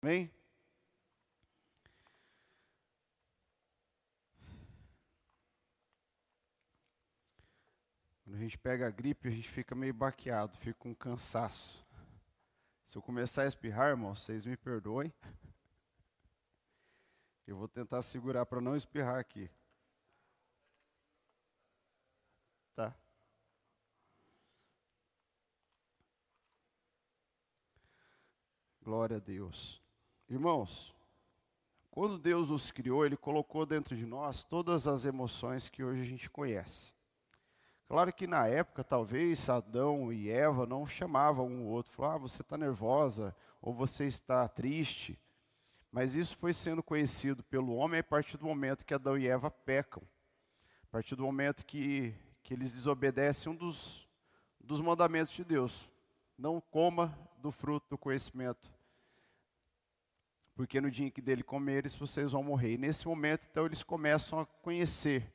Amém? Quando a gente pega a gripe, a gente fica meio baqueado, fica com cansaço. Se eu começar a espirrar, irmão, vocês me perdoem. Eu vou tentar segurar para não espirrar aqui. Tá. Glória a Deus. Irmãos, quando Deus nos criou, Ele colocou dentro de nós todas as emoções que hoje a gente conhece. Claro que na época, talvez Adão e Eva não chamavam um ou outro, falavam, ah, você está nervosa, ou você está triste. Mas isso foi sendo conhecido pelo homem a partir do momento que Adão e Eva pecam. A partir do momento que, que eles desobedecem um dos, dos mandamentos de Deus. Não coma do fruto do conhecimento. Porque no dia em que dele comeres, vocês vão morrer. E nesse momento, então, eles começam a conhecer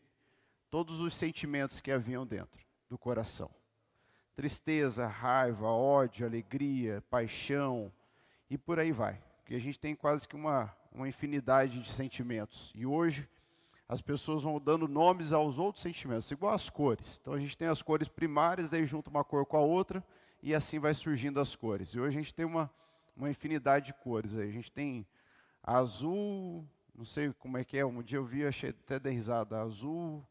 todos os sentimentos que haviam dentro do coração: tristeza, raiva, ódio, alegria, paixão e por aí vai. Porque a gente tem quase que uma, uma infinidade de sentimentos. E hoje as pessoas vão dando nomes aos outros sentimentos, igual as cores. Então a gente tem as cores primárias, daí junta uma cor com a outra e assim vai surgindo as cores. E hoje a gente tem uma, uma infinidade de cores. A gente tem azul, não sei como é que é, um dia eu vi, achei até da risada, azul,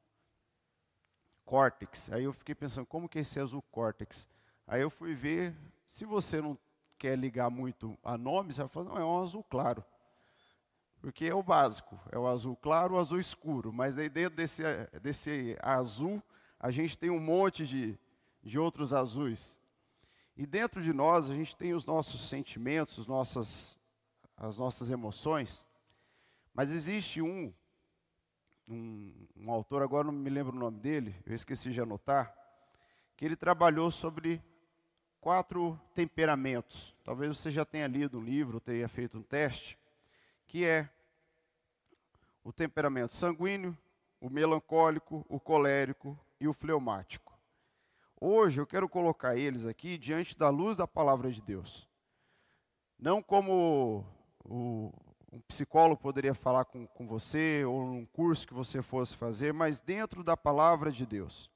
córtex. Aí eu fiquei pensando, como que é esse azul córtex? Aí eu fui ver, se você não quer ligar muito a nomes, você vai falar, não, é um azul claro. Porque é o básico, é o azul claro, o azul escuro. Mas aí dentro desse, desse azul, a gente tem um monte de, de outros azuis. E dentro de nós, a gente tem os nossos sentimentos, os nossas, as nossas emoções. Mas existe um um, um autor, agora não me lembro o nome dele, eu esqueci de anotar, que ele trabalhou sobre quatro temperamentos. Talvez você já tenha lido um livro, tenha feito um teste, que é o temperamento sanguíneo, o melancólico, o colérico e o fleumático. Hoje eu quero colocar eles aqui diante da luz da palavra de Deus. Não como o, um psicólogo poderia falar com, com você, ou num curso que você fosse fazer, mas dentro da palavra de Deus.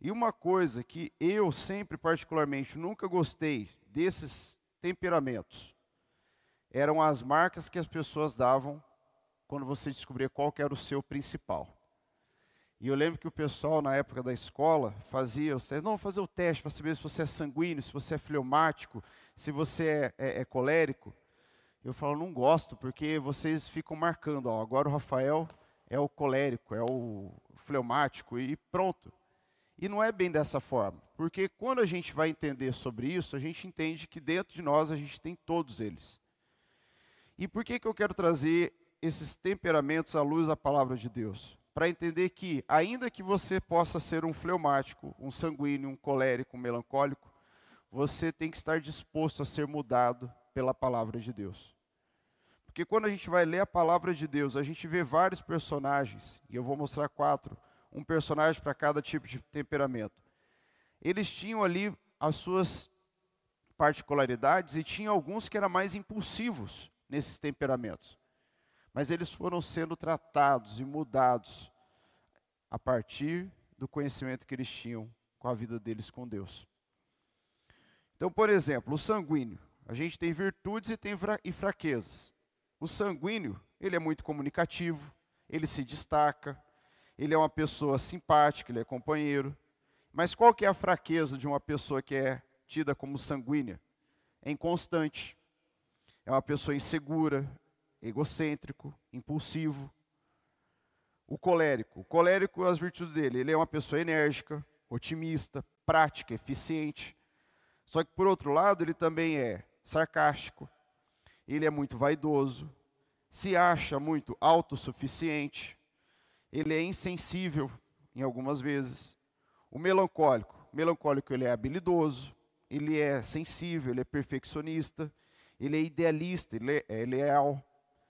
E uma coisa que eu sempre, particularmente, nunca gostei desses temperamentos, eram as marcas que as pessoas davam quando você descobria qual era o seu principal. E eu lembro que o pessoal, na época da escola, fazia os testes. Não, fazer o teste para saber se você é sanguíneo, se você é fleumático, se você é, é, é colérico. Eu falo, não gosto, porque vocês ficam marcando, ó, agora o Rafael é o colérico, é o fleumático e pronto. E não é bem dessa forma, porque quando a gente vai entender sobre isso, a gente entende que dentro de nós a gente tem todos eles. E por que, que eu quero trazer esses temperamentos à luz da palavra de Deus? Para entender que, ainda que você possa ser um fleumático, um sanguíneo, um colérico, um melancólico, você tem que estar disposto a ser mudado pela palavra de Deus. Porque quando a gente vai ler a palavra de Deus, a gente vê vários personagens, e eu vou mostrar quatro, um personagem para cada tipo de temperamento. Eles tinham ali as suas particularidades e tinha alguns que eram mais impulsivos nesses temperamentos. Mas eles foram sendo tratados e mudados a partir do conhecimento que eles tinham com a vida deles com Deus. Então, por exemplo, o sanguíneo. A gente tem virtudes e tem e fraquezas. O sanguíneo, ele é muito comunicativo, ele se destaca, ele é uma pessoa simpática, ele é companheiro. Mas qual que é a fraqueza de uma pessoa que é tida como sanguínea? É inconstante. É uma pessoa insegura, egocêntrico, impulsivo. O colérico. O colérico, as virtudes dele, ele é uma pessoa enérgica, otimista, prática, eficiente. Só que, por outro lado, ele também é sarcástico, ele é muito vaidoso, se acha muito autossuficiente, ele é insensível em algumas vezes. O melancólico, o melancólico ele é habilidoso, ele é sensível, ele é perfeccionista, ele é idealista, ele é, é leal.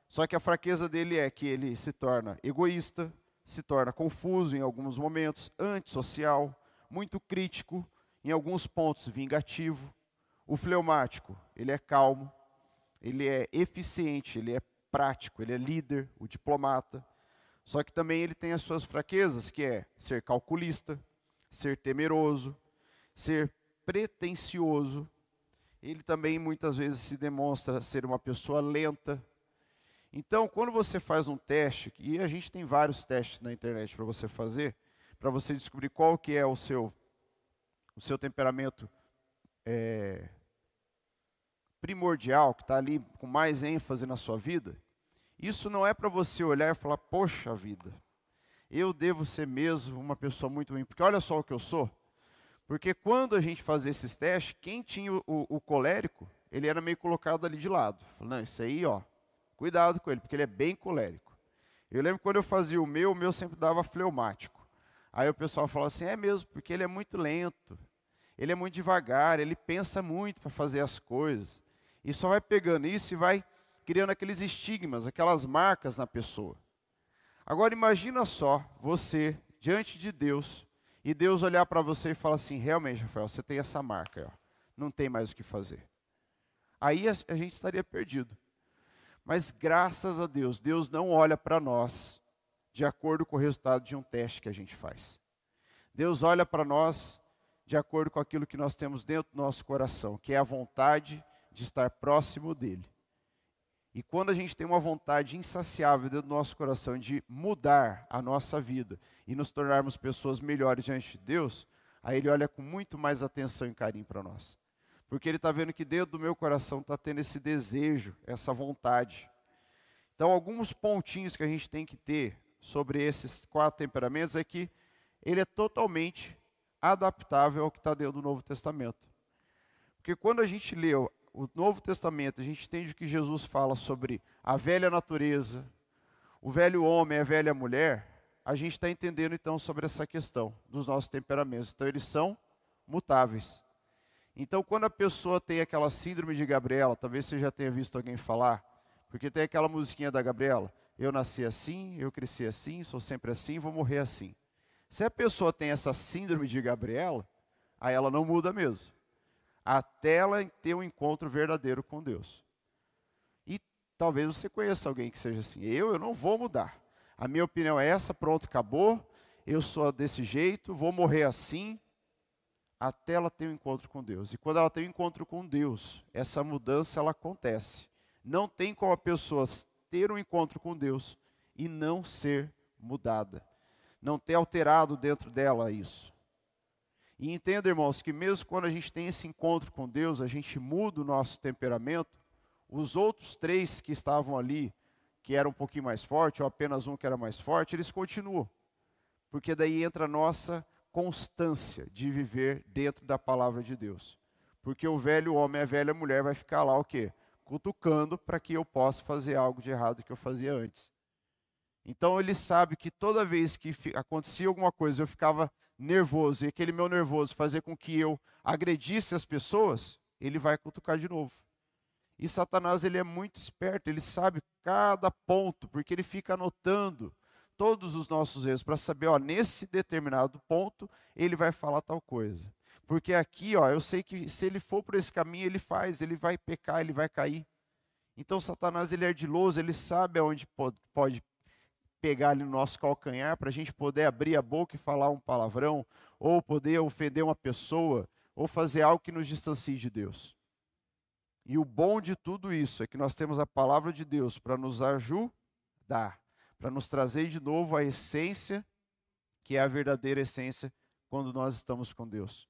Só que a fraqueza dele é que ele se torna egoísta, se torna confuso em alguns momentos, antissocial, muito crítico, em alguns pontos vingativo. O fleumático, ele é calmo, ele é eficiente, ele é prático, ele é líder, o diplomata. Só que também ele tem as suas fraquezas, que é ser calculista, ser temeroso, ser pretensioso. Ele também muitas vezes se demonstra ser uma pessoa lenta. Então, quando você faz um teste, e a gente tem vários testes na internet para você fazer, para você descobrir qual que é o seu, o seu temperamento é, primordial, que está ali com mais ênfase na sua vida, isso não é para você olhar e falar, poxa vida, eu devo ser mesmo uma pessoa muito ruim, porque olha só o que eu sou. Porque quando a gente fazia esses testes, quem tinha o, o, colérico, ele era meio colocado ali de lado. Falei, não, isso aí, ó, cuidado com ele, porque ele é bem colérico. Eu lembro quando eu fazia o meu, o meu sempre dava fleumático. Aí o pessoal falava assim, é mesmo, porque ele é muito lento, ele é muito devagar, ele pensa muito para fazer as coisas. E só vai pegando isso e vai criando aqueles estigmas, aquelas marcas na pessoa. Agora imagina só você diante de Deus e Deus olhar para você e falar assim: realmente, Rafael, você tem essa marca, ó, não tem mais o que fazer. Aí a, a gente estaria perdido. Mas graças a Deus, Deus não olha para nós de acordo com o resultado de um teste que a gente faz. Deus olha para nós de acordo com aquilo que nós temos dentro do nosso coração, que é a vontade de estar próximo dele. E quando a gente tem uma vontade insaciável dentro do nosso coração de mudar a nossa vida e nos tornarmos pessoas melhores diante de Deus, aí Ele olha com muito mais atenção e carinho para nós. Porque Ele está vendo que dentro do meu coração está tendo esse desejo, essa vontade. Então, alguns pontinhos que a gente tem que ter sobre esses quatro temperamentos é que ele é totalmente adaptável ao que está dentro do Novo Testamento. Porque quando a gente lê o Novo Testamento, a gente entende que Jesus fala sobre a velha natureza, o velho homem, a velha mulher, a gente está entendendo então sobre essa questão dos nossos temperamentos. Então, eles são mutáveis. Então, quando a pessoa tem aquela síndrome de Gabriela, talvez você já tenha visto alguém falar, porque tem aquela musiquinha da Gabriela: eu nasci assim, eu cresci assim, sou sempre assim, vou morrer assim. Se a pessoa tem essa síndrome de Gabriela, aí ela não muda mesmo até ela ter um encontro verdadeiro com Deus. E talvez você conheça alguém que seja assim. Eu, eu não vou mudar. A minha opinião é essa, pronto, acabou. Eu sou desse jeito, vou morrer assim, até ela ter um encontro com Deus. E quando ela tem um encontro com Deus, essa mudança ela acontece. Não tem como a pessoa ter um encontro com Deus e não ser mudada. Não ter alterado dentro dela isso. E entenda, irmãos, que mesmo quando a gente tem esse encontro com Deus, a gente muda o nosso temperamento, os outros três que estavam ali, que eram um pouquinho mais forte, ou apenas um que era mais forte, eles continuam. Porque daí entra a nossa constância de viver dentro da palavra de Deus. Porque o velho homem, a velha mulher vai ficar lá o quê? Cutucando para que eu possa fazer algo de errado que eu fazia antes. Então ele sabe que toda vez que acontecia alguma coisa, eu ficava nervoso e aquele meu nervoso fazer com que eu agredisse as pessoas, ele vai cutucar de novo. E Satanás ele é muito esperto, ele sabe cada ponto, porque ele fica anotando todos os nossos erros para saber, ó, nesse determinado ponto ele vai falar tal coisa. Porque aqui, ó, eu sei que se ele for por esse caminho, ele faz, ele vai pecar, ele vai cair. Então Satanás ele é ardiloso, ele sabe aonde pode, pegar ali no nosso calcanhar para a gente poder abrir a boca e falar um palavrão, ou poder ofender uma pessoa, ou fazer algo que nos distancie de Deus. E o bom de tudo isso é que nós temos a palavra de Deus para nos ajudar, para nos trazer de novo a essência, que é a verdadeira essência quando nós estamos com Deus.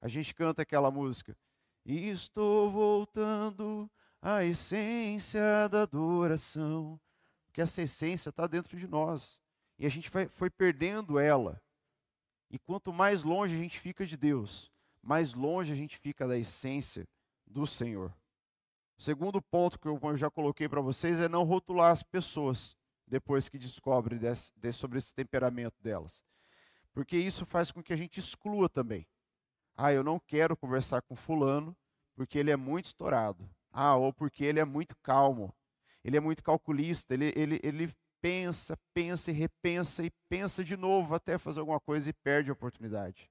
A gente canta aquela música, estou voltando à essência da adoração que essa essência está dentro de nós. E a gente foi perdendo ela. E quanto mais longe a gente fica de Deus, mais longe a gente fica da essência do Senhor. O segundo ponto que eu já coloquei para vocês é não rotular as pessoas depois que descobre desse, desse, sobre esse temperamento delas. Porque isso faz com que a gente exclua também. Ah, eu não quero conversar com fulano porque ele é muito estourado. Ah, ou porque ele é muito calmo ele é muito calculista, ele, ele, ele pensa, pensa e repensa e pensa de novo até fazer alguma coisa e perde a oportunidade.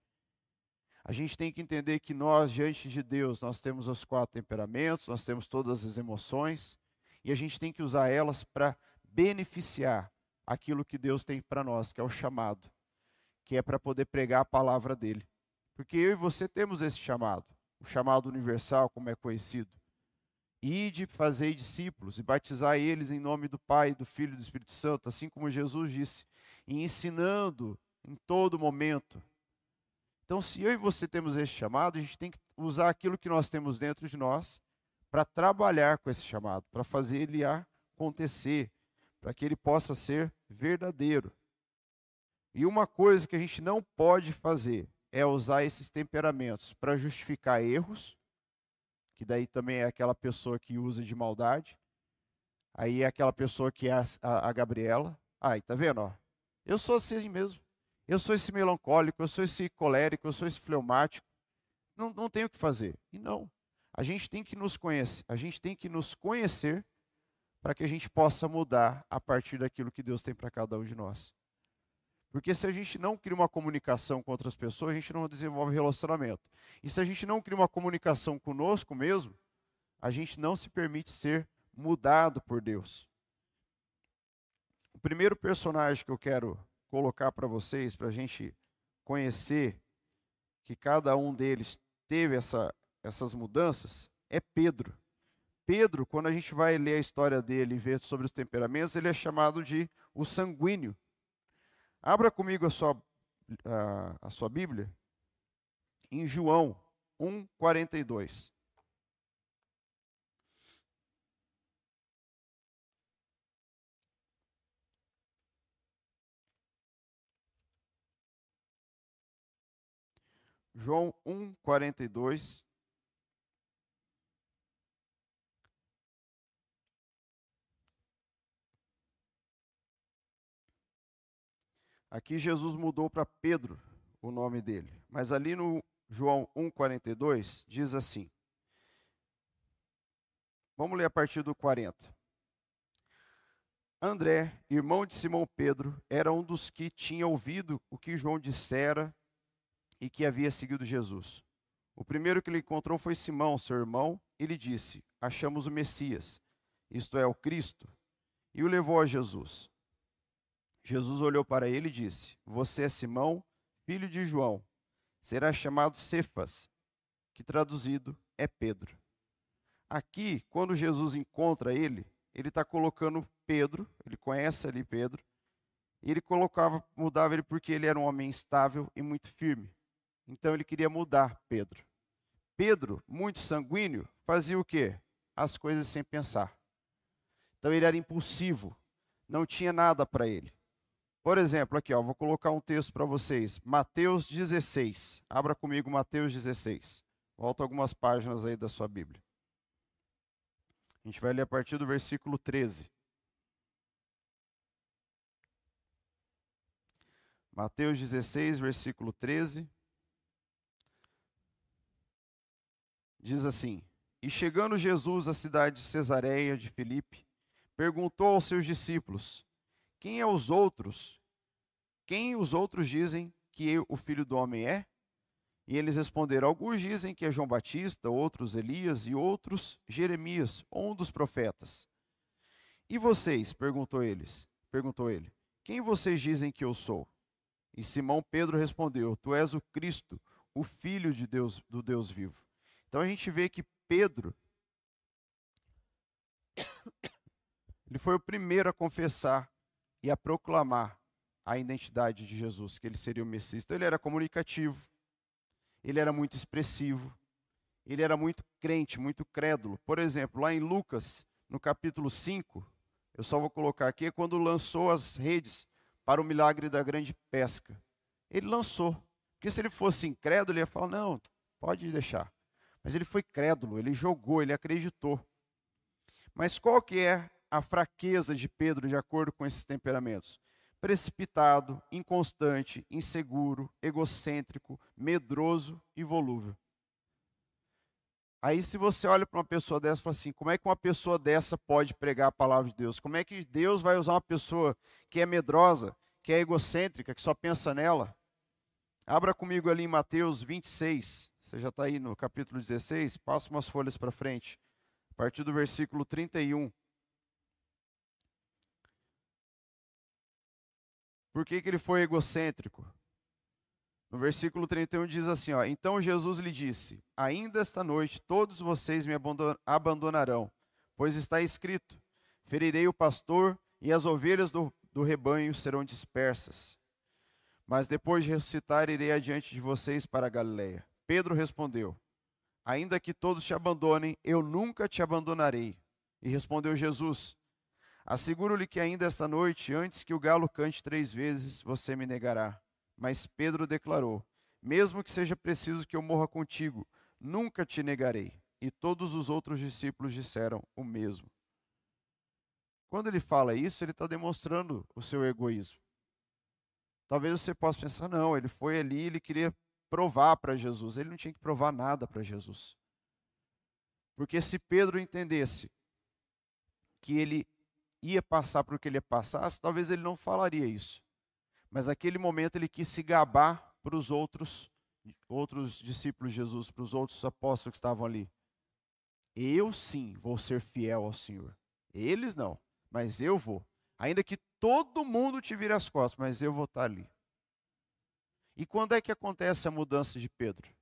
A gente tem que entender que nós, diante de Deus, nós temos os quatro temperamentos, nós temos todas as emoções, e a gente tem que usar elas para beneficiar aquilo que Deus tem para nós, que é o chamado, que é para poder pregar a palavra dele. Porque eu e você temos esse chamado, o chamado universal, como é conhecido. Ide, fazer discípulos e batizar eles em nome do Pai, do Filho e do Espírito Santo, assim como Jesus disse, e ensinando em todo momento. Então, se eu e você temos esse chamado, a gente tem que usar aquilo que nós temos dentro de nós para trabalhar com esse chamado, para fazer ele acontecer, para que ele possa ser verdadeiro. E uma coisa que a gente não pode fazer é usar esses temperamentos para justificar erros, que daí também é aquela pessoa que usa de maldade. Aí é aquela pessoa que é a, a, a Gabriela. Aí, tá vendo? Ó? Eu sou assim mesmo. Eu sou esse melancólico, eu sou esse colérico, eu sou esse fleumático. Não, não tenho o que fazer. E não. A gente tem que nos conhecer, a gente tem que nos conhecer para que a gente possa mudar a partir daquilo que Deus tem para cada um de nós. Porque se a gente não cria uma comunicação com outras pessoas, a gente não desenvolve relacionamento. E se a gente não cria uma comunicação conosco mesmo, a gente não se permite ser mudado por Deus. O primeiro personagem que eu quero colocar para vocês, para a gente conhecer que cada um deles teve essa, essas mudanças, é Pedro. Pedro, quando a gente vai ler a história dele e ver sobre os temperamentos, ele é chamado de o sanguíneo. Abra comigo a sua, a, a sua Bíblia em João 1, 42. João 1, 42. Aqui Jesus mudou para Pedro o nome dele, mas ali no João 1,42 diz assim. Vamos ler a partir do 40. André, irmão de Simão Pedro, era um dos que tinha ouvido o que João dissera e que havia seguido Jesus. O primeiro que ele encontrou foi Simão, seu irmão, e lhe disse: Achamos o Messias, isto é, o Cristo, e o levou a Jesus. Jesus olhou para ele e disse: Você é Simão, filho de João. Será chamado Cefas, que traduzido é Pedro. Aqui, quando Jesus encontra ele, ele está colocando Pedro, ele conhece ali Pedro, e ele colocava, mudava ele porque ele era um homem estável e muito firme. Então ele queria mudar Pedro. Pedro, muito sanguíneo, fazia o quê? As coisas sem pensar. Então ele era impulsivo, não tinha nada para ele. Por exemplo, aqui, ó, vou colocar um texto para vocês. Mateus 16. Abra comigo Mateus 16. Volta algumas páginas aí da sua Bíblia. A gente vai ler a partir do versículo 13. Mateus 16, versículo 13. Diz assim: E chegando Jesus à cidade de Cesareia de Filipe, perguntou aos seus discípulos: quem é os outros? Quem os outros dizem que o filho do homem é? E eles responderam: Alguns dizem que é João Batista, outros Elias e outros Jeremias, ou um dos profetas. E vocês? perguntou eles. Perguntou ele: Quem vocês dizem que eu sou? E Simão Pedro respondeu: Tu és o Cristo, o filho de Deus, do Deus vivo. Então a gente vê que Pedro ele foi o primeiro a confessar e a proclamar a identidade de Jesus, que ele seria o Messias. Então ele era comunicativo, ele era muito expressivo, ele era muito crente, muito crédulo. Por exemplo, lá em Lucas, no capítulo 5, eu só vou colocar aqui, é quando lançou as redes para o milagre da grande pesca. Ele lançou. Porque se ele fosse incrédulo, ele ia falar: não, pode deixar. Mas ele foi crédulo, ele jogou, ele acreditou. Mas qual que é a fraqueza de Pedro de acordo com esses temperamentos? Precipitado, inconstante, inseguro, egocêntrico, medroso e volúvel. Aí, se você olha para uma pessoa dessa e fala assim: como é que uma pessoa dessa pode pregar a palavra de Deus? Como é que Deus vai usar uma pessoa que é medrosa, que é egocêntrica, que só pensa nela? Abra comigo ali em Mateus 26. Você já está aí no capítulo 16. Passa umas folhas para frente. A partir do versículo 31. Por que, que ele foi egocêntrico? No versículo 31 diz assim: ó, Então Jesus lhe disse: Ainda esta noite todos vocês me abandonarão, pois está escrito: Ferirei o pastor e as ovelhas do, do rebanho serão dispersas. Mas depois de ressuscitar, irei adiante de vocês para a Galiléia. Pedro respondeu: Ainda que todos te abandonem, eu nunca te abandonarei. E respondeu Jesus: Asseguro-lhe que ainda esta noite, antes que o galo cante três vezes, você me negará. Mas Pedro declarou: Mesmo que seja preciso que eu morra contigo, nunca te negarei. E todos os outros discípulos disseram o mesmo. Quando ele fala isso, ele está demonstrando o seu egoísmo. Talvez você possa pensar, não, ele foi ali, ele queria provar para Jesus. Ele não tinha que provar nada para Jesus. Porque se Pedro entendesse que ele ia passar por que ele passar, talvez ele não falaria isso. Mas naquele momento ele quis se gabar para os outros, outros discípulos de Jesus, para os outros apóstolos que estavam ali. Eu sim vou ser fiel ao Senhor. Eles não, mas eu vou. Ainda que todo mundo te vire as costas, mas eu vou estar ali. E quando é que acontece a mudança de Pedro?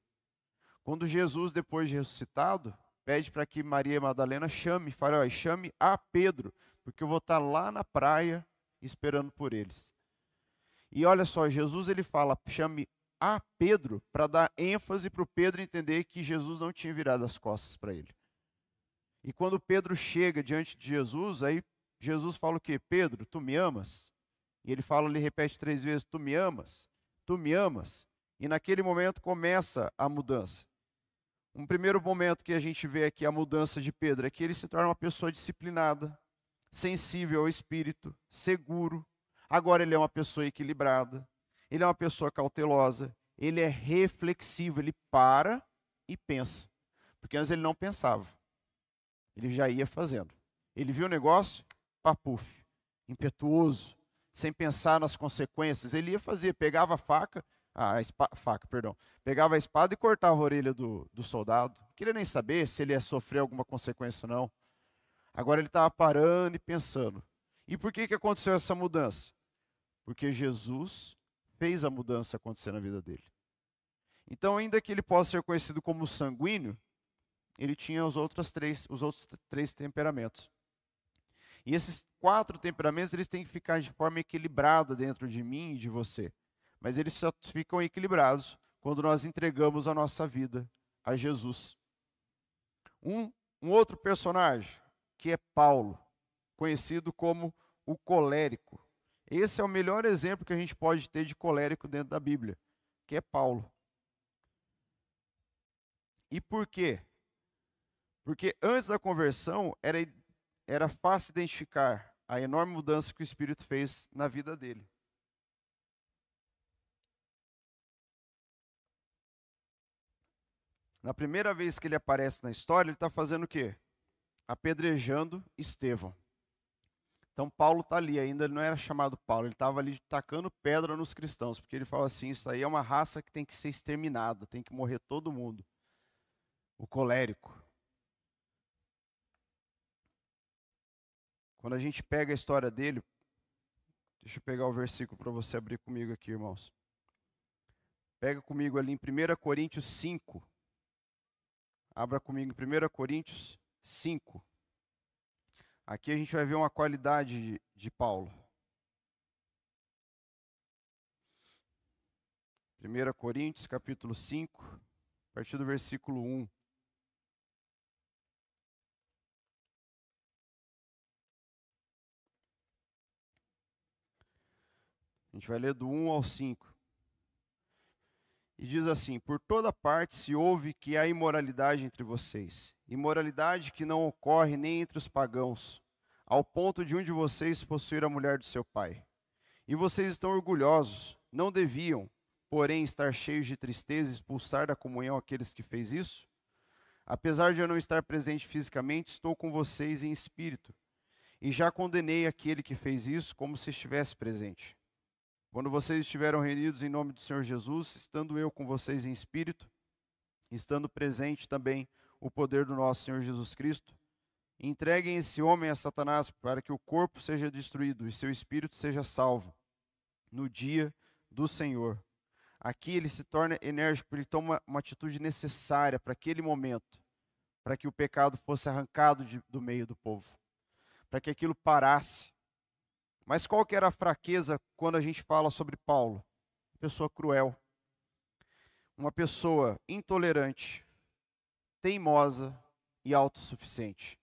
Quando Jesus, depois de ressuscitado, pede para que Maria Madalena chame, fale, chame a Pedro, porque eu vou estar lá na praia esperando por eles. E olha só, Jesus ele fala, chame a Pedro para dar ênfase para o Pedro entender que Jesus não tinha virado as costas para ele. E quando Pedro chega diante de Jesus, aí Jesus fala o quê? Pedro, tu me amas? E ele fala, ele repete três vezes, tu me amas? Tu me amas? E naquele momento começa a mudança. Um primeiro momento que a gente vê aqui a mudança de Pedro é que ele se torna uma pessoa disciplinada, sensível ao espírito, seguro, Agora ele é uma pessoa equilibrada, ele é uma pessoa cautelosa, ele é reflexivo, ele para e pensa. Porque antes ele não pensava. Ele já ia fazendo. Ele viu o negócio, papuf, impetuoso, sem pensar nas consequências. Ele ia fazer, pegava a faca, a faca, perdão, pegava a espada e cortava a orelha do, do soldado. Não queria nem saber se ele ia sofrer alguma consequência ou não. Agora ele estava parando e pensando. E por que, que aconteceu essa mudança? Porque Jesus fez a mudança acontecer na vida dele. Então, ainda que ele possa ser conhecido como sanguíneo, ele tinha os outros três, os outros três temperamentos. E esses quatro temperamentos eles têm que ficar de forma equilibrada dentro de mim e de você. Mas eles só ficam equilibrados quando nós entregamos a nossa vida a Jesus. Um, um outro personagem, que é Paulo, conhecido como o colérico. Esse é o melhor exemplo que a gente pode ter de colérico dentro da Bíblia, que é Paulo. E por quê? Porque antes da conversão era, era fácil identificar a enorme mudança que o Espírito fez na vida dele. Na primeira vez que ele aparece na história, ele está fazendo o quê? Apedrejando Estevão. Então Paulo está ali, ainda ele não era chamado Paulo, ele estava ali tacando pedra nos cristãos, porque ele fala assim: isso aí é uma raça que tem que ser exterminada, tem que morrer todo mundo. O colérico. Quando a gente pega a história dele, deixa eu pegar o versículo para você abrir comigo aqui, irmãos. Pega comigo ali em 1 Coríntios 5. Abra comigo em 1 Coríntios 5. Aqui a gente vai ver uma qualidade de, de Paulo. 1 Coríntios, capítulo 5, a partir do versículo 1. A gente vai ler do 1 ao 5. E diz assim: Por toda parte se ouve que há imoralidade entre vocês, imoralidade que não ocorre nem entre os pagãos, ao ponto de um de vocês possuir a mulher do seu pai. E vocês estão orgulhosos, não deviam, porém, estar cheios de tristeza e expulsar da comunhão aqueles que fez isso? Apesar de eu não estar presente fisicamente, estou com vocês em espírito, e já condenei aquele que fez isso como se estivesse presente. Quando vocês estiveram reunidos em nome do Senhor Jesus, estando eu com vocês em espírito, estando presente também o poder do nosso Senhor Jesus Cristo, entreguem esse homem a Satanás para que o corpo seja destruído e seu espírito seja salvo no dia do Senhor. Aqui ele se torna enérgico, ele toma uma atitude necessária para aquele momento, para que o pecado fosse arrancado de, do meio do povo, para que aquilo parasse. Mas qual que era a fraqueza quando a gente fala sobre Paulo? Pessoa cruel, uma pessoa intolerante, teimosa e autossuficiente.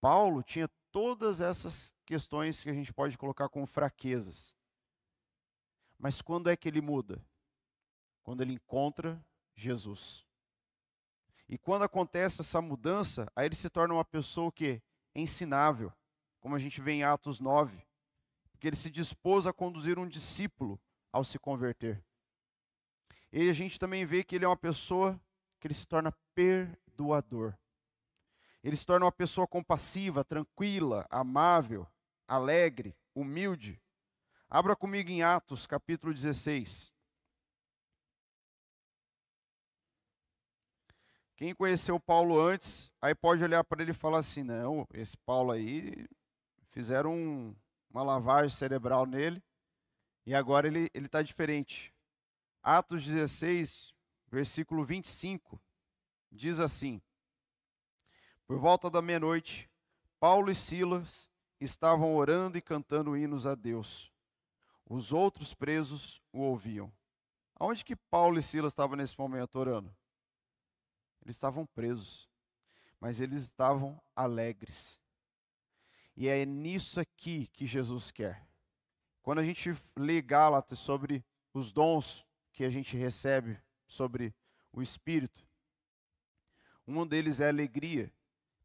Paulo tinha todas essas questões que a gente pode colocar como fraquezas. Mas quando é que ele muda? Quando ele encontra Jesus. E quando acontece essa mudança, aí ele se torna uma pessoa que ensinável, como a gente vê em Atos 9, porque ele se dispôs a conduzir um discípulo ao se converter. E a gente também vê que ele é uma pessoa que ele se torna perdoador. Ele se torna uma pessoa compassiva, tranquila, amável, alegre, humilde. Abra comigo em Atos, capítulo 16. Quem conheceu Paulo antes, aí pode olhar para ele e falar assim: não, esse Paulo aí, fizeram um, uma lavagem cerebral nele, e agora ele está diferente. Atos 16, versículo 25, diz assim: por volta da meia-noite, Paulo e Silas estavam orando e cantando hinos a Deus. Os outros presos o ouviam. Aonde que Paulo e Silas estavam nesse momento orando? Eles estavam presos, mas eles estavam alegres. E é nisso aqui que Jesus quer. Quando a gente lê Gálatas sobre os dons que a gente recebe sobre o Espírito, um deles é alegria.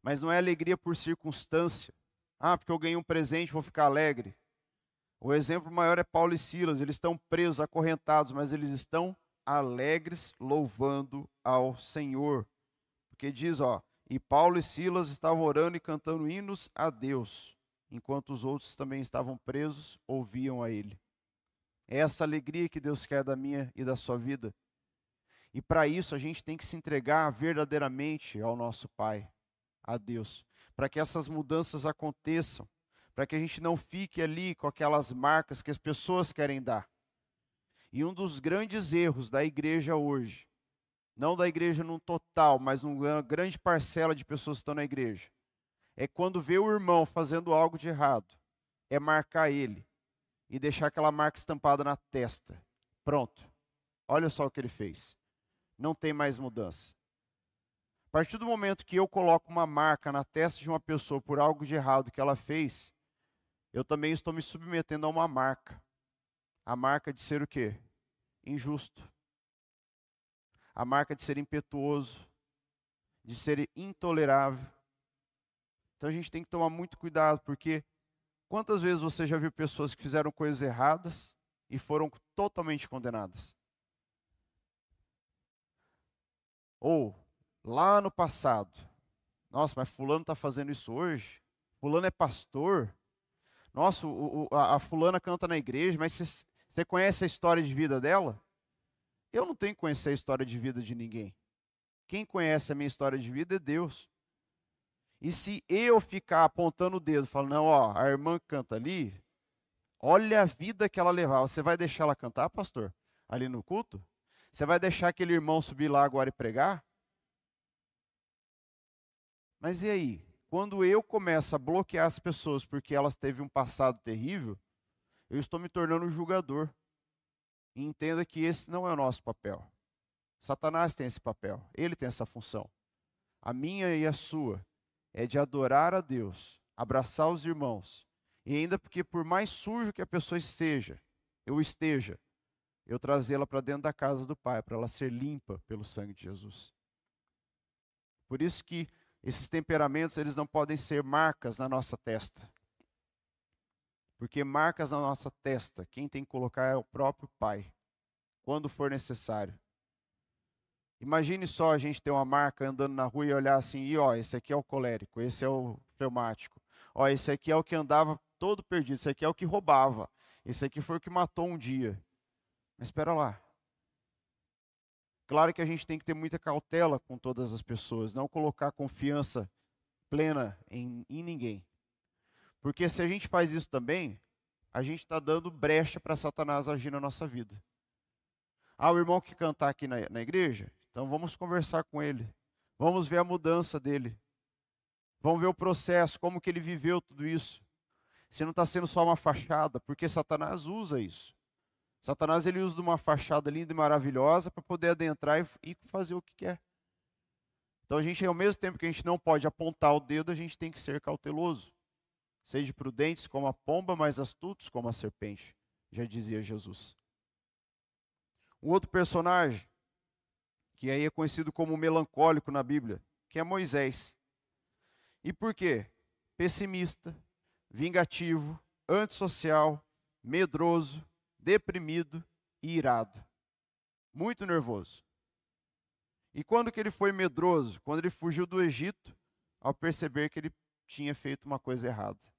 Mas não é alegria por circunstância. Ah, porque eu ganhei um presente, vou ficar alegre. O exemplo maior é Paulo e Silas. Eles estão presos, acorrentados, mas eles estão alegres, louvando ao Senhor. Porque diz, ó, e Paulo e Silas estavam orando e cantando hinos a Deus, enquanto os outros também estavam presos, ouviam a Ele. É essa alegria que Deus quer da minha e da sua vida. E para isso a gente tem que se entregar verdadeiramente ao nosso Pai a Deus, para que essas mudanças aconteçam, para que a gente não fique ali com aquelas marcas que as pessoas querem dar. E um dos grandes erros da igreja hoje, não da igreja no total, mas numa grande parcela de pessoas que estão na igreja, é quando vê o irmão fazendo algo de errado, é marcar ele e deixar aquela marca estampada na testa. Pronto. Olha só o que ele fez. Não tem mais mudança. A partir do momento que eu coloco uma marca na testa de uma pessoa por algo de errado que ela fez, eu também estou me submetendo a uma marca. A marca de ser o quê? Injusto. A marca de ser impetuoso, de ser intolerável. Então a gente tem que tomar muito cuidado, porque quantas vezes você já viu pessoas que fizeram coisas erradas e foram totalmente condenadas? Ou lá no passado. Nossa, mas fulano está fazendo isso hoje? Fulano é pastor? Nossa, o, o, a, a, fulana canta na igreja, mas você conhece a história de vida dela? Eu não tenho que conhecer a história de vida de ninguém. Quem conhece a minha história de vida é Deus. E se eu ficar apontando o dedo, falando, não, ó, a irmã canta ali, olha a vida que ela levava. Você vai deixar ela cantar, pastor? Ali no culto? Você vai deixar aquele irmão subir lá agora e pregar? Mas e aí? Quando eu começo a bloquear as pessoas porque elas teve um passado terrível, eu estou me tornando um julgador. E entenda que esse não é o nosso papel. Satanás tem esse papel, ele tem essa função. A minha e a sua é de adorar a Deus, abraçar os irmãos. E ainda porque por mais sujo que a pessoa esteja, eu esteja, eu trazê-la para dentro da casa do Pai, para ela ser limpa pelo sangue de Jesus. Por isso que esses temperamentos, eles não podem ser marcas na nossa testa. Porque marcas na nossa testa, quem tem que colocar é o próprio Pai, quando for necessário. Imagine só a gente ter uma marca andando na rua e olhar assim, e ó, esse aqui é o colérico, esse é o fleumático. Ó, esse aqui é o que andava todo perdido, esse aqui é o que roubava. esse aqui foi o que matou um dia. Mas espera lá. Claro que a gente tem que ter muita cautela com todas as pessoas, não colocar confiança plena em, em ninguém. Porque se a gente faz isso também, a gente está dando brecha para Satanás agir na nossa vida. Ah, o irmão que cantar aqui na, na igreja? Então vamos conversar com ele. Vamos ver a mudança dele. Vamos ver o processo, como que ele viveu tudo isso. Se não está sendo só uma fachada, porque Satanás usa isso. Satanás ele usa uma fachada linda e maravilhosa para poder adentrar e, e fazer o que quer. Então a gente, ao mesmo tempo que a gente não pode apontar o dedo, a gente tem que ser cauteloso. Seja prudentes como a pomba, mas astutos como a serpente, já dizia Jesus. Um outro personagem, que aí é conhecido como melancólico na Bíblia, que é Moisés. E por quê? Pessimista, vingativo, antissocial, medroso, deprimido e irado. Muito nervoso. E quando que ele foi medroso? Quando ele fugiu do Egito, ao perceber que ele tinha feito uma coisa errada.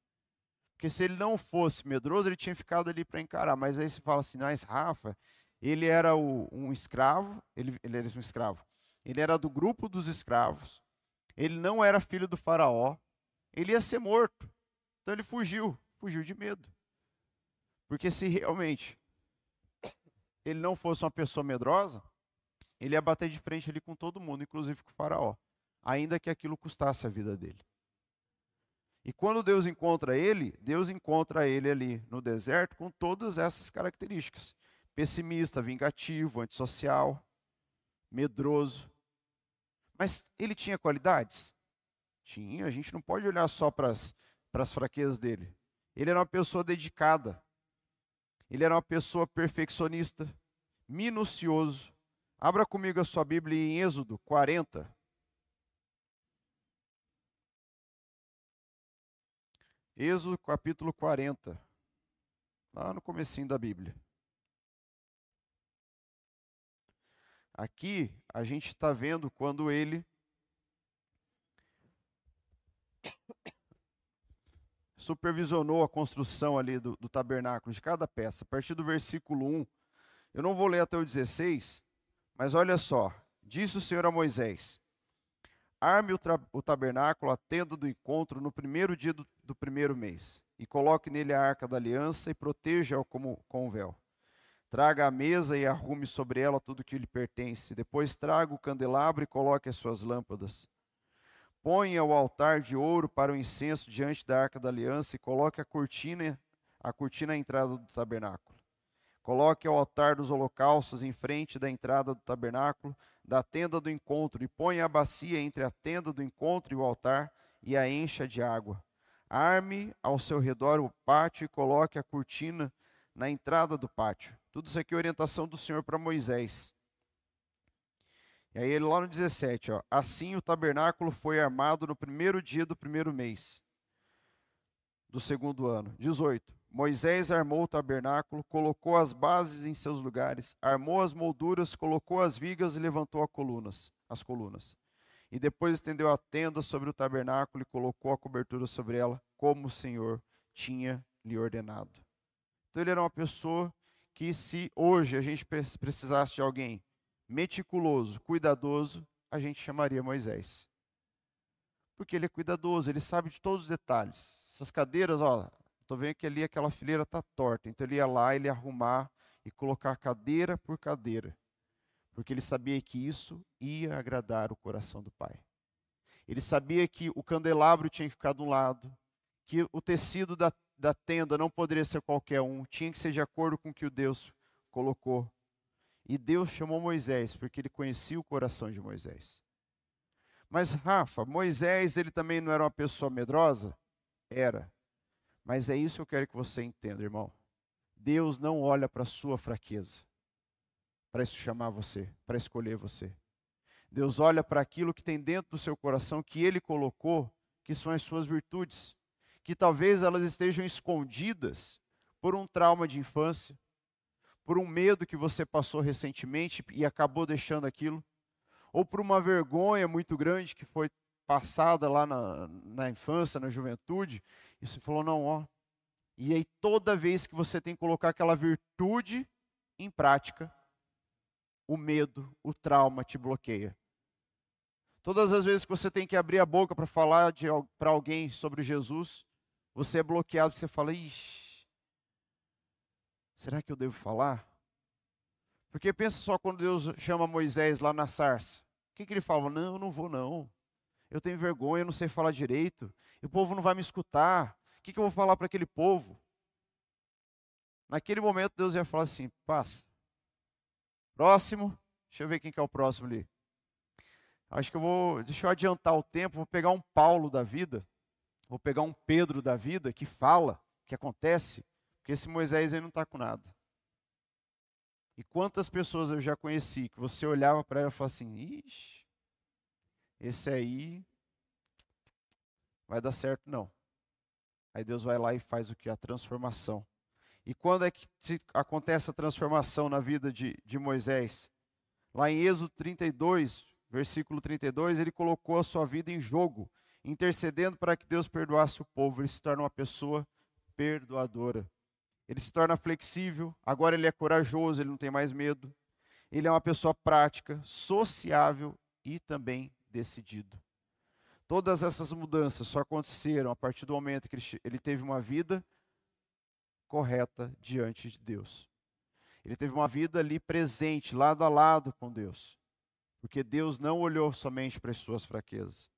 Porque se ele não fosse medroso, ele tinha ficado ali para encarar. Mas aí você fala assim, mas Rafa, ele era o, um escravo, ele, ele era um escravo. Ele era do grupo dos escravos. Ele não era filho do faraó. Ele ia ser morto. Então ele fugiu, fugiu de medo. Porque se realmente ele não fosse uma pessoa medrosa, ele ia bater de frente ali com todo mundo, inclusive com o faraó, ainda que aquilo custasse a vida dele. E quando Deus encontra ele, Deus encontra ele ali no deserto com todas essas características: pessimista, vingativo, antissocial, medroso. Mas ele tinha qualidades? Tinha, a gente não pode olhar só para as fraquezas dele. Ele era uma pessoa dedicada, ele era uma pessoa perfeccionista, minucioso. Abra comigo a sua Bíblia em Êxodo 40. Êxodo capítulo 40. Lá no comecinho da Bíblia. Aqui a gente está vendo quando ele supervisionou a construção ali do, do, tabernáculo, de cada peça. A partir do versículo 1, eu não vou ler até o 16, mas olha só. Disse o Senhor a Moisés: Arme o, o tabernáculo, a tenda do encontro, no primeiro dia do, do primeiro mês, e coloque nele a arca da aliança e proteja-o com o véu. Traga a mesa e arrume sobre ela tudo que lhe pertence. Depois traga o candelabro e coloque as suas lâmpadas. Ponha o altar de ouro para o incenso diante da arca da aliança e coloque a cortina, a cortina à entrada do tabernáculo. Coloque o altar dos holocaustos em frente da entrada do tabernáculo, da tenda do encontro, e ponha a bacia entre a tenda do encontro e o altar, e a encha de água. Arme ao seu redor o pátio e coloque a cortina na entrada do pátio. Tudo isso aqui é orientação do Senhor para Moisés. E aí ele lá no 17, ó, assim o tabernáculo foi armado no primeiro dia do primeiro mês do segundo ano. 18. Moisés armou o tabernáculo, colocou as bases em seus lugares, armou as molduras, colocou as vigas e levantou as colunas, as colunas. E depois estendeu a tenda sobre o tabernáculo e colocou a cobertura sobre ela, como o Senhor tinha lhe ordenado. Então ele era uma pessoa que se hoje a gente precisasse de alguém meticuloso, cuidadoso, a gente chamaria Moisés. Porque ele é cuidadoso, ele sabe de todos os detalhes. Essas cadeiras, ó, estou vendo que ali aquela fileira está torta. Então ele ia lá, ele ia arrumar e colocar cadeira por cadeira. Porque ele sabia que isso ia agradar o coração do Pai. Ele sabia que o candelabro tinha que ficar de um lado, que o tecido da, da tenda não poderia ser qualquer um, tinha que ser de acordo com o que o Deus colocou. E Deus chamou Moisés, porque ele conhecia o coração de Moisés. Mas Rafa, Moisés, ele também não era uma pessoa medrosa? Era. Mas é isso que eu quero que você entenda, irmão. Deus não olha para a sua fraqueza para chamar você, para escolher você. Deus olha para aquilo que tem dentro do seu coração que ele colocou, que são as suas virtudes, que talvez elas estejam escondidas por um trauma de infância, por um medo que você passou recentemente e acabou deixando aquilo, ou por uma vergonha muito grande que foi passada lá na, na infância, na juventude, e você falou: não, ó, E aí, toda vez que você tem que colocar aquela virtude em prática, o medo, o trauma te bloqueia. Todas as vezes que você tem que abrir a boca para falar para alguém sobre Jesus, você é bloqueado, você fala, ixi, será que eu devo falar? Porque pensa só quando Deus chama Moisés lá na sarça. O que, que ele fala? Não, eu não vou não. Eu tenho vergonha, eu não sei falar direito. O povo não vai me escutar. O que, que eu vou falar para aquele povo? Naquele momento Deus ia falar assim, passa. Próximo. Deixa eu ver quem que é o próximo ali. Acho que eu vou, deixa eu adiantar o tempo, vou pegar um Paulo da vida, vou pegar um Pedro da vida que fala, que acontece, porque esse Moisés aí não está com nada. E quantas pessoas eu já conheci que você olhava para ela e falava assim: ixi, esse aí vai dar certo não. Aí Deus vai lá e faz o que? A transformação. E quando é que acontece a transformação na vida de, de Moisés? Lá em Êxodo 32, versículo 32, ele colocou a sua vida em jogo, intercedendo para que Deus perdoasse o povo. Ele se torna uma pessoa perdoadora ele se torna flexível, agora ele é corajoso, ele não tem mais medo. Ele é uma pessoa prática, sociável e também decidido. Todas essas mudanças só aconteceram a partir do momento que ele teve uma vida correta diante de Deus. Ele teve uma vida ali presente, lado a lado com Deus. Porque Deus não olhou somente para as suas fraquezas.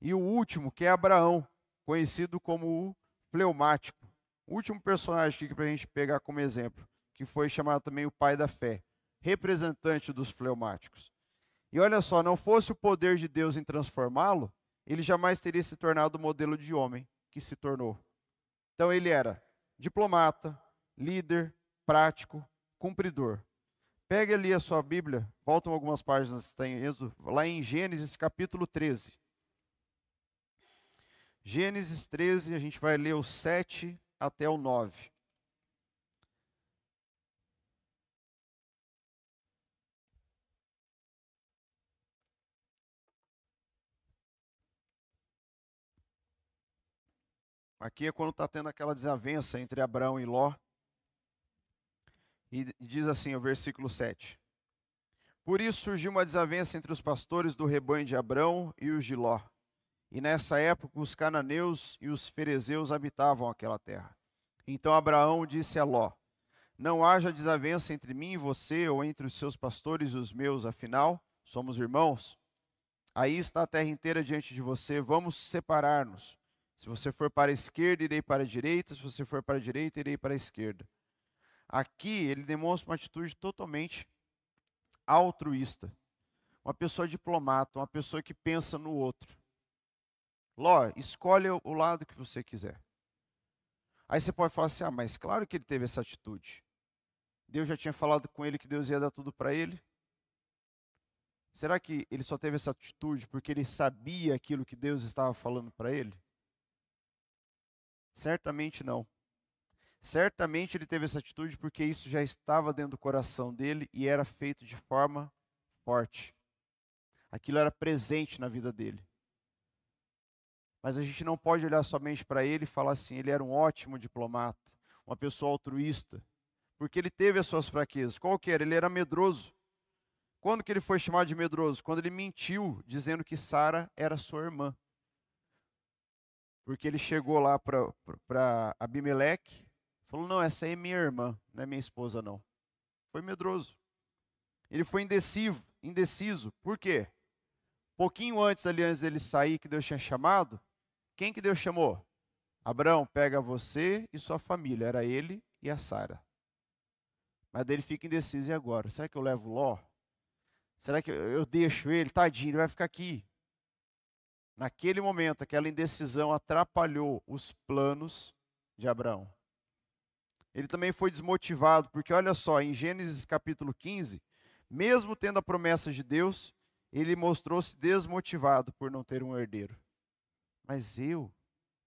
E o último, que é Abraão, conhecido como o fleumático último personagem aqui para a gente pegar como exemplo, que foi chamado também o pai da fé, representante dos fleumáticos. E olha só, não fosse o poder de Deus em transformá-lo, ele jamais teria se tornado o modelo de homem que se tornou. Então ele era diplomata, líder, prático, cumpridor. Pegue ali a sua Bíblia, voltam algumas páginas, está em Êxodo, lá em Gênesis capítulo 13. Gênesis 13, a gente vai ler o 7 até o 9. Aqui é quando está tendo aquela desavença entre Abraão e Ló. E diz assim o versículo 7. Por isso surgiu uma desavença entre os pastores do rebanho de Abraão e os de Ló. E nessa época os cananeus e os ferezeus habitavam aquela terra. Então Abraão disse a Ló: Não haja desavença entre mim e você, ou entre os seus pastores e os meus, afinal, somos irmãos. Aí está a terra inteira diante de você, vamos separar-nos. Se você for para a esquerda, irei para a direita, se você for para a direita, irei para a esquerda. Aqui ele demonstra uma atitude totalmente altruísta. Uma pessoa diplomata, uma pessoa que pensa no outro. Ló, escolhe o lado que você quiser. Aí você pode falar assim: ah, mas claro que ele teve essa atitude. Deus já tinha falado com ele que Deus ia dar tudo para ele. Será que ele só teve essa atitude porque ele sabia aquilo que Deus estava falando para ele? Certamente não. Certamente ele teve essa atitude porque isso já estava dentro do coração dele e era feito de forma forte. Aquilo era presente na vida dele. Mas a gente não pode olhar somente para ele e falar assim: ele era um ótimo diplomata, uma pessoa altruísta, porque ele teve as suas fraquezas. Qual que era? Ele era medroso. Quando que ele foi chamado de medroso? Quando ele mentiu, dizendo que Sara era sua irmã. Porque ele chegou lá para Abimeleque, falou: Não, essa aí é minha irmã, não é minha esposa, não. Foi medroso. Ele foi indeciso, indeciso. Por quê? Pouquinho antes ali, antes dele sair, que Deus tinha chamado, quem que Deus chamou? Abraão, pega você e sua família. Era ele e a Sara. Mas daí ele fica indeciso e agora? Será que eu levo Ló? Será que eu deixo ele? Tadinho, ele vai ficar aqui. Naquele momento, aquela indecisão atrapalhou os planos de Abraão. Ele também foi desmotivado, porque olha só, em Gênesis capítulo 15, mesmo tendo a promessa de Deus, ele mostrou-se desmotivado por não ter um herdeiro. Mas eu,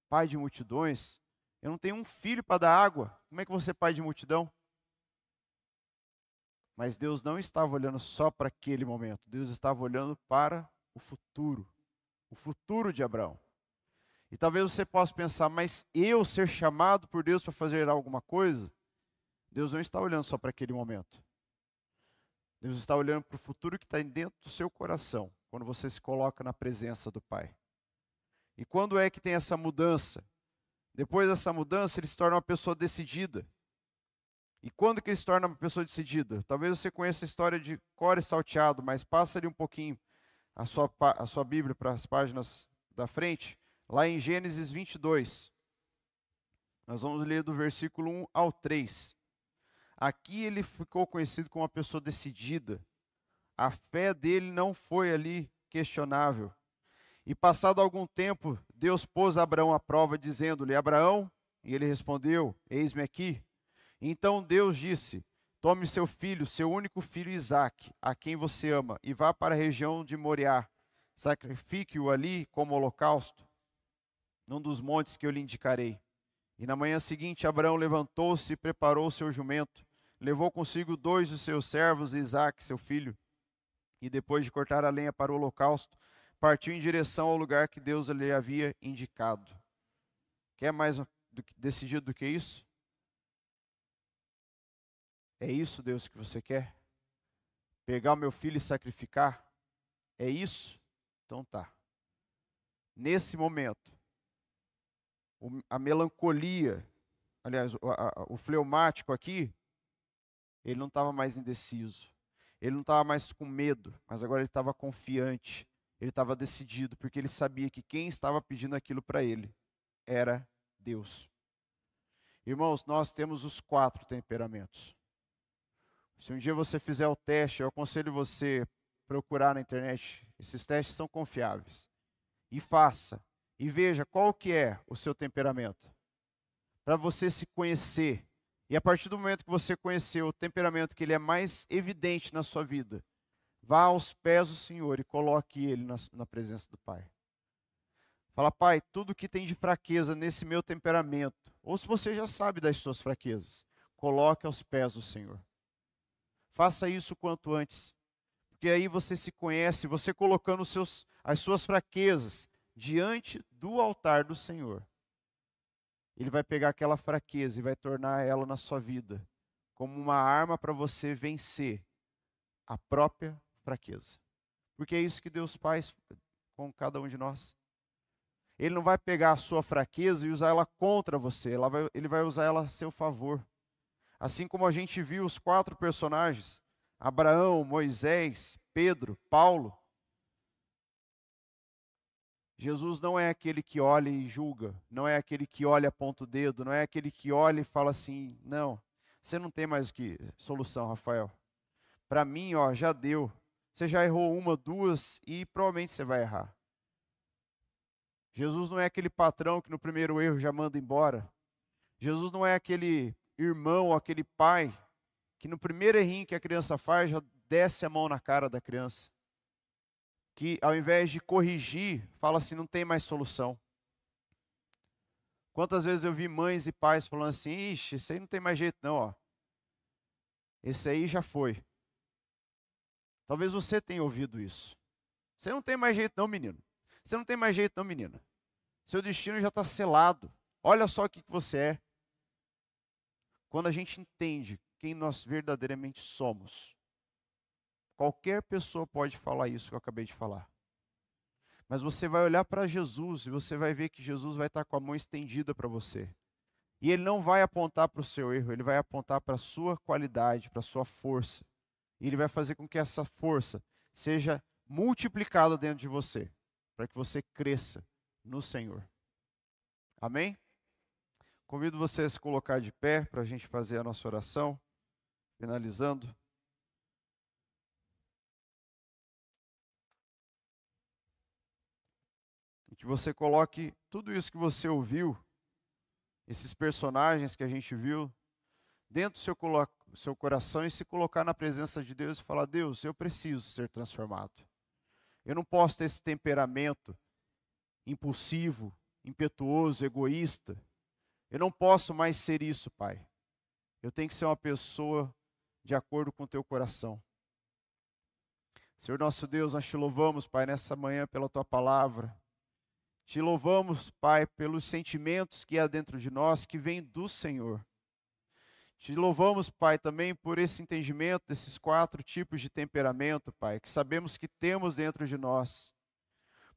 pai de multidões, eu não tenho um filho para dar água. Como é que você é pai de multidão? Mas Deus não estava olhando só para aquele momento. Deus estava olhando para o futuro. O futuro de Abraão. E talvez você possa pensar, mas eu ser chamado por Deus para fazer alguma coisa? Deus não está olhando só para aquele momento. Deus está olhando para o futuro que está dentro do seu coração, quando você se coloca na presença do Pai. E quando é que tem essa mudança? Depois dessa mudança, ele se torna uma pessoa decidida. E quando que ele se torna uma pessoa decidida? Talvez você conheça a história de Core salteado, mas passa ali um pouquinho a sua, a sua Bíblia para as páginas da frente, lá em Gênesis 22. Nós vamos ler do versículo 1 ao 3. Aqui ele ficou conhecido como uma pessoa decidida. A fé dele não foi ali questionável. E passado algum tempo, Deus pôs Abraão à prova, dizendo-lhe: Abraão, e ele respondeu: Eis-me aqui. Então Deus disse: Tome seu filho, seu único filho Isaque, a quem você ama, e vá para a região de Moriá. Sacrifique-o ali como holocausto, num dos montes que eu lhe indicarei. E na manhã seguinte, Abraão levantou-se e preparou seu jumento. Levou consigo dois dos seus servos, Isaque, seu filho. E depois de cortar a lenha para o holocausto, partiu em direção ao lugar que Deus lhe havia indicado. Quer mais decidido do que isso? É isso, Deus, que você quer? Pegar o meu filho e sacrificar? É isso? Então tá. Nesse momento, a melancolia, aliás, o, fleumático aqui, ele não estava mais indeciso. Ele não estava mais com medo, mas agora ele estava confiante. Ele estava decidido, porque ele sabia que quem estava pedindo aquilo para ele era Deus. Irmãos, nós temos os quatro temperamentos. Se um dia você fizer o teste, eu aconselho você procurar na internet. Esses testes são confiáveis. E faça. E veja qual que é o seu temperamento. Para você se conhecer. E a partir do momento que você conheceu o temperamento que ele é mais evidente na sua vida, vá aos pés do Senhor e coloque ele na, na presença do Pai. Fala, Pai, tudo que tem de fraqueza nesse meu temperamento, ou se você já sabe das suas fraquezas, coloque aos pés do Senhor. Faça isso quanto antes. Porque aí você se conhece, você colocando seus, as suas fraquezas diante do altar do Senhor. Ele vai pegar aquela fraqueza e vai tornar ela na sua vida como uma arma para você vencer a própria fraqueza. Porque é isso que Deus faz com cada um de nós. Ele não vai pegar a sua fraqueza e usar ela contra você, vai, ele vai usar ela a seu favor. Assim como a gente viu os quatro personagens: Abraão, Moisés, Pedro, Paulo. Jesus não é aquele que olha e julga, não é aquele que olha aponta o dedo, não é aquele que olha e fala assim: não, você não tem mais o que solução, Rafael. Para mim, ó, já deu. Você já errou uma, duas e provavelmente você vai errar. Jesus não é aquele patrão que no primeiro erro já manda embora. Jesus não é aquele irmão, aquele pai, que no primeiro errinho que a criança faz, já desce a mão na cara da criança. Que ao invés de corrigir, fala assim: não tem mais solução. Quantas vezes eu vi mães e pais falando assim: ixi, esse aí não tem mais jeito, não, ó. Esse aí já foi. Talvez você tenha ouvido isso. Você não tem mais jeito, não, menino. Você não tem mais jeito, não, menina. Seu destino já está selado. Olha só o que você é. Quando a gente entende quem nós verdadeiramente somos, qualquer pessoa pode falar isso que eu acabei de falar. Mas você vai olhar para Jesus e você vai ver que Jesus vai estar com a mão estendida para você. E ele não vai apontar para o seu erro, ele vai apontar para a sua qualidade, para a sua força. E ele vai fazer com que essa força seja multiplicada dentro de você, para que você cresça no Senhor. Amém? Convido você a se colocar de pé para a gente fazer a nossa oração, finalizando. E que você coloque tudo isso que você ouviu, esses personagens que a gente viu, dentro do seu, seu coração e se colocar na presença de Deus e falar: Deus, eu preciso ser transformado. Eu não posso ter esse temperamento impulsivo, impetuoso, egoísta eu não posso mais ser isso, Pai. Eu tenho que ser uma pessoa de acordo com o teu coração. Senhor nosso Deus, nós te louvamos, Pai, nessa manhã pela tua palavra. Te louvamos, Pai, pelos sentimentos que há dentro de nós que vêm do Senhor. Te louvamos, Pai, também por esse entendimento desses quatro tipos de temperamento, Pai, que sabemos que temos dentro de nós.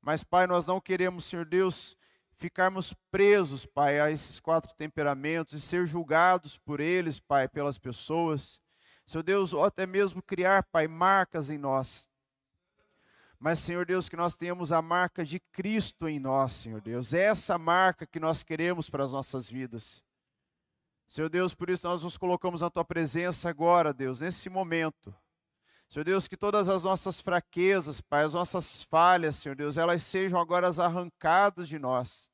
Mas, Pai, nós não queremos, Senhor Deus, ficarmos presos, Pai, a esses quatro temperamentos e ser julgados por eles, Pai, pelas pessoas. Senhor Deus, ou até mesmo criar, Pai, marcas em nós. Mas, Senhor Deus, que nós tenhamos a marca de Cristo em nós, Senhor Deus. É essa marca que nós queremos para as nossas vidas. Senhor Deus, por isso nós nos colocamos na tua presença agora, Deus, nesse momento. Senhor Deus, que todas as nossas fraquezas, Pai, as nossas falhas, Senhor Deus, elas sejam agora arrancadas de nós.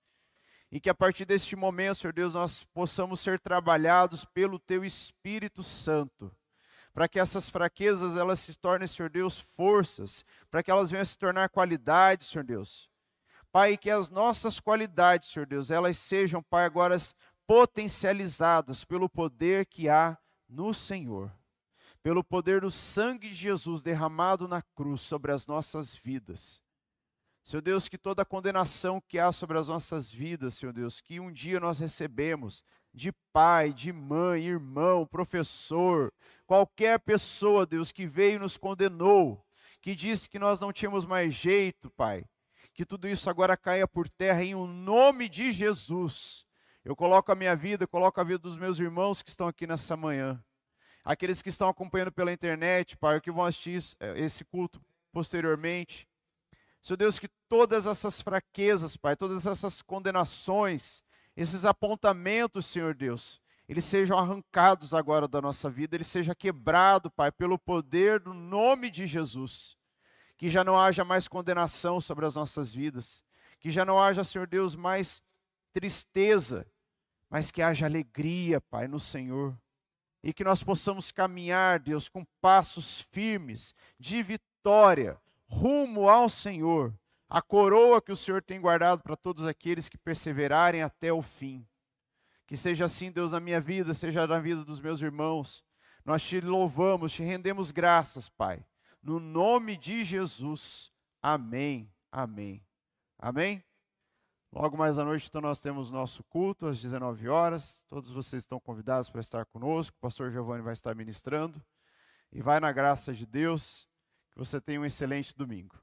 E que a partir deste momento, Senhor Deus, nós possamos ser trabalhados pelo Teu Espírito Santo. Para que essas fraquezas, elas se tornem, Senhor Deus, forças. Para que elas venham a se tornar qualidades, Senhor Deus. Pai, que as nossas qualidades, Senhor Deus, elas sejam, Pai, agora potencializadas pelo poder que há no Senhor, pelo poder do sangue de Jesus derramado na cruz sobre as nossas vidas. Senhor Deus, que toda condenação que há sobre as nossas vidas, Senhor Deus, que um dia nós recebemos de pai, de mãe, irmão, professor, qualquer pessoa, Deus, que veio e nos condenou, que disse que nós não tínhamos mais jeito, Pai, que tudo isso agora caia por terra em o um nome de Jesus eu coloco a minha vida, coloco a vida dos meus irmãos que estão aqui nessa manhã. Aqueles que estão acompanhando pela internet, Pai, que vão assistir eh, esse culto posteriormente. Senhor Deus, que todas essas fraquezas, Pai, todas essas condenações, esses apontamentos, Senhor Deus, eles sejam arrancados agora da nossa vida, eles sejam quebrados, Pai, pelo poder do nome de Jesus. Que já não haja mais condenação sobre as nossas vidas. Que já não haja, Senhor Deus, mais tristeza, mas que haja alegria, Pai, no Senhor. E que nós possamos caminhar, Deus, com passos firmes, de vitória, rumo ao Senhor, a coroa que o Senhor tem guardado para todos aqueles que perseverarem até o fim. Que seja assim, Deus, na minha vida, seja na vida dos meus irmãos. Nós te louvamos, te rendemos graças, Pai. No nome de Jesus. Amém. Amém. Amém. Logo mais à noite, então, nós temos nosso culto às 19 horas. Todos vocês estão convidados para estar conosco. O pastor Giovanni vai estar ministrando. E vai na graça de Deus. Que você tenha um excelente domingo.